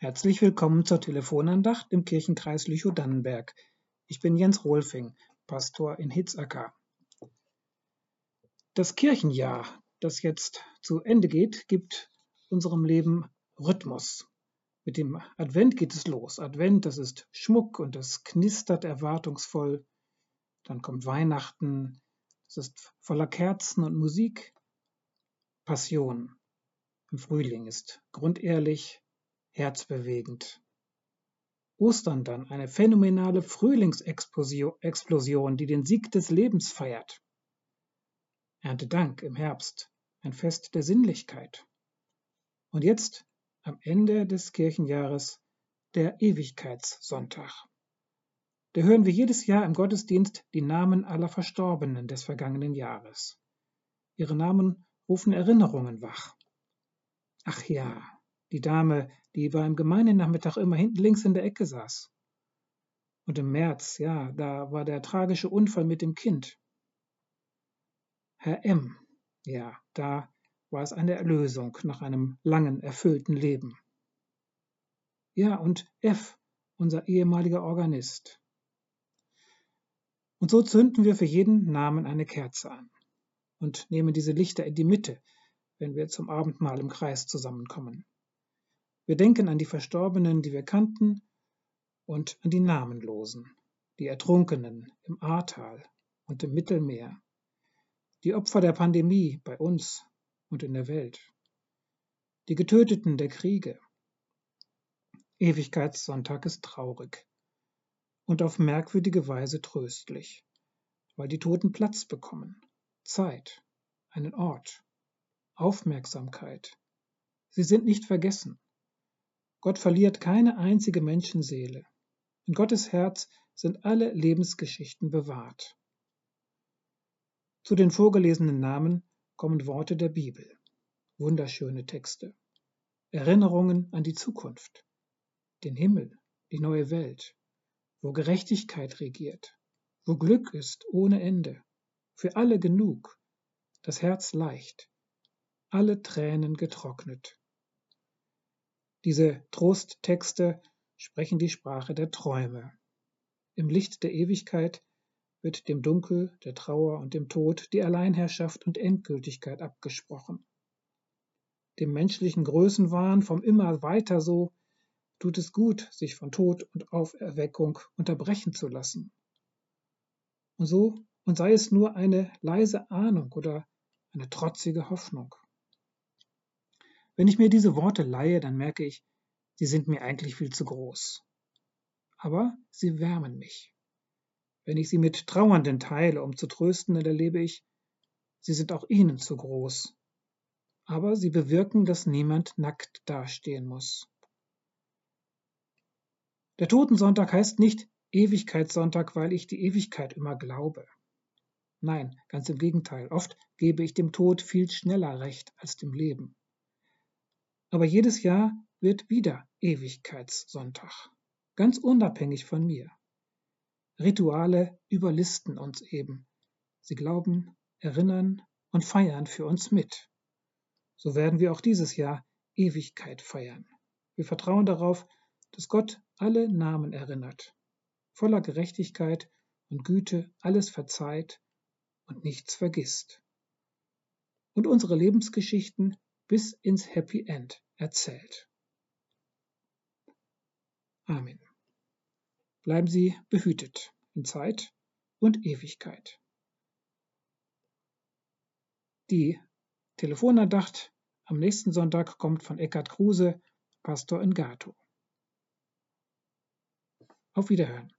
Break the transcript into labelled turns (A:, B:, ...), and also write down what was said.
A: Herzlich willkommen zur Telefonandacht im Kirchenkreis Lüchow-Dannenberg. Ich bin Jens Rolfing, Pastor in Hitzacker. Das Kirchenjahr, das jetzt zu Ende geht, gibt unserem Leben Rhythmus. Mit dem Advent geht es los. Advent, das ist Schmuck und das knistert erwartungsvoll. Dann kommt Weihnachten, es ist voller Kerzen und Musik. Passion im Frühling ist grundehrlich, herzbewegend. Ostern dann eine phänomenale Frühlingsexplosion, die den Sieg des Lebens feiert. Erntedank im Herbst, ein Fest der Sinnlichkeit. Und jetzt, am Ende des Kirchenjahres, der Ewigkeitssonntag. Da hören wir jedes Jahr im Gottesdienst die Namen aller Verstorbenen des vergangenen Jahres. Ihre Namen rufen Erinnerungen wach. Ach ja, die Dame, die beim Gemeindennachmittag immer hinten links in der Ecke saß. Und im März, ja, da war der tragische Unfall mit dem Kind. Herr M., ja, da war es eine Erlösung nach einem langen, erfüllten Leben. Ja, und F., unser ehemaliger Organist. Und so zünden wir für jeden Namen eine Kerze an und nehmen diese Lichter in die Mitte, wenn wir zum Abendmahl im Kreis zusammenkommen. Wir denken an die Verstorbenen, die wir kannten, und an die Namenlosen, die Ertrunkenen im Ahrtal und im Mittelmeer, die Opfer der Pandemie bei uns und in der Welt, die Getöteten der Kriege. Ewigkeitssonntag ist traurig und auf merkwürdige Weise tröstlich, weil die Toten Platz bekommen, Zeit, einen Ort, Aufmerksamkeit. Sie sind nicht vergessen. Gott verliert keine einzige Menschenseele. In Gottes Herz sind alle Lebensgeschichten bewahrt. Zu den vorgelesenen Namen kommen Worte der Bibel, wunderschöne Texte, Erinnerungen an die Zukunft, den Himmel, die neue Welt, wo Gerechtigkeit regiert, wo Glück ist ohne Ende, für alle genug, das Herz leicht, alle Tränen getrocknet. Diese Trosttexte sprechen die Sprache der Träume. Im Licht der Ewigkeit wird dem Dunkel, der Trauer und dem Tod die Alleinherrschaft und Endgültigkeit abgesprochen. Dem menschlichen Größenwahn vom immer weiter so tut es gut, sich von Tod und Auferweckung unterbrechen zu lassen. Und so, und sei es nur eine leise Ahnung oder eine trotzige Hoffnung. Wenn ich mir diese Worte leihe, dann merke ich, sie sind mir eigentlich viel zu groß. Aber sie wärmen mich. Wenn ich sie mit Trauernden teile, um zu trösten, dann erlebe ich, sie sind auch ihnen zu groß. Aber sie bewirken, dass niemand nackt dastehen muss. Der Totensonntag heißt nicht Ewigkeitssonntag, weil ich die Ewigkeit immer glaube. Nein, ganz im Gegenteil. Oft gebe ich dem Tod viel schneller recht als dem Leben. Aber jedes Jahr wird wieder Ewigkeitssonntag, ganz unabhängig von mir. Rituale überlisten uns eben. Sie glauben, erinnern und feiern für uns mit. So werden wir auch dieses Jahr Ewigkeit feiern. Wir vertrauen darauf, dass Gott alle Namen erinnert, voller Gerechtigkeit und Güte alles verzeiht und nichts vergisst. Und unsere Lebensgeschichten bis ins Happy End erzählt. Amen. Bleiben Sie behütet in Zeit und Ewigkeit. Die Telefonandacht am nächsten Sonntag kommt von Eckhard Kruse, Pastor in Gato. Auf Wiederhören.